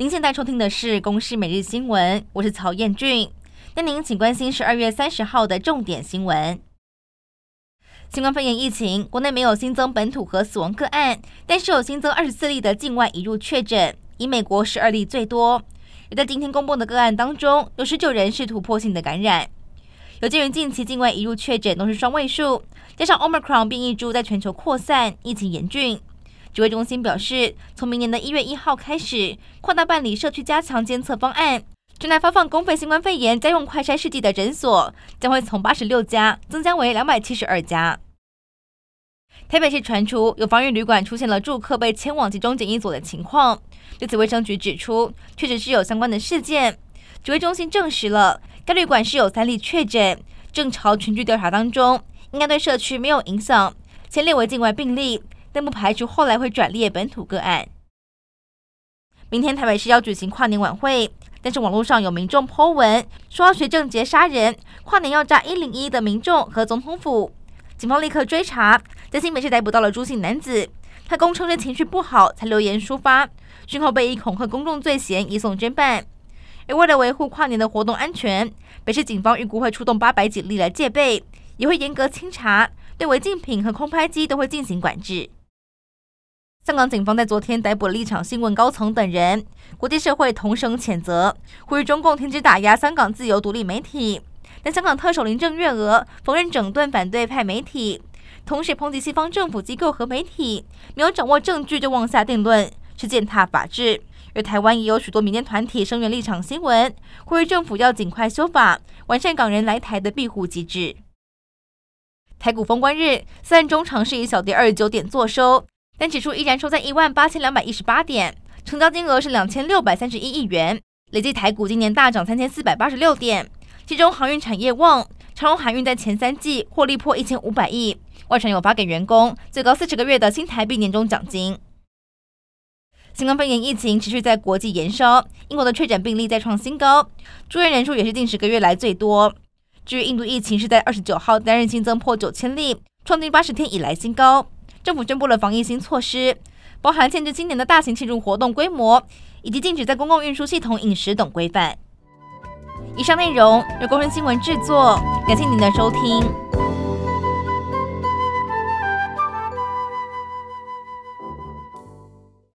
您现在收听的是《公视每日新闻》，我是曹彦俊。那您请关心十二月三十号的重点新闻。新冠肺炎疫情，国内没有新增本土和死亡个案，但是有新增二十四例的境外移入确诊，以美国十二例最多。而在今天公布的个案当中，有十九人是突破性的感染。有鉴于近期境外移入确诊都是双位数，加上 Omicron 变异株在全球扩散，疫情严峻。指挥中心表示，从明年的一月一号开始，扩大办理社区加强监测方案，正在发放公费新冠肺炎家用快筛试剂的诊所将会从八十六家增加为两百七十二家。台北市传出有防疫旅馆出现了住客被迁往集中检疫所的情况，对此卫生局指出，确实是有相关的事件。指挥中心证实了该旅馆是有三例确诊，正朝群聚调查当中，应该对社区没有影响，先列为境外病例，但不排除后来会转列本土个案。明天台北市要举行跨年晚会，但是网络上有民众 po 文说要学郑捷杀人，跨年要炸一零一的民众和总统府。警方立刻追查，在新北市逮捕到了朱姓男子。他供称是情绪不好才留言抒发，讯后被以恐吓公众罪嫌移送侦办。而为了维护跨年的活动安全，北市警方预估会出动八百警力来戒备，也会严格清查，对违禁品和空拍机都会进行管制。香港警方在昨天逮捕了立场新闻高层等人，国际社会同声谴责，呼吁中共停止打压香港自由独立媒体。但香港特首林郑月娥否认整顿反对派媒体，同时抨击西方政府机构和媒体没有掌握证据就妄下定论，是践踏法治。而台湾也有许多民间团体声援立场新闻，呼吁政府要尽快修法，完善港人来台的庇护机制。台股封关日，三中场是以小跌二十九点作收，但指数依然收在一万八千两百一十八点，成交金额是两千六百三十一亿元，累计台股今年大涨三千四百八十六点。其中航运产业旺，长荣海运在前三季获利破一千五百亿，外传有发给员工最高四十个月的新台币年终奖金。新冠肺炎疫情持续在国际延烧，英国的确诊病例再创新高，住院人数也是近十个月来最多。至于印度疫情是在二十九号单日新增破九千例，创近八十天以来新高。政府宣布了防疫新措施，包含限制今年的大型庆祝活动规模，以及禁止在公共运输系统饮食等规范。以上内容由工人新闻制作，感谢您的收听。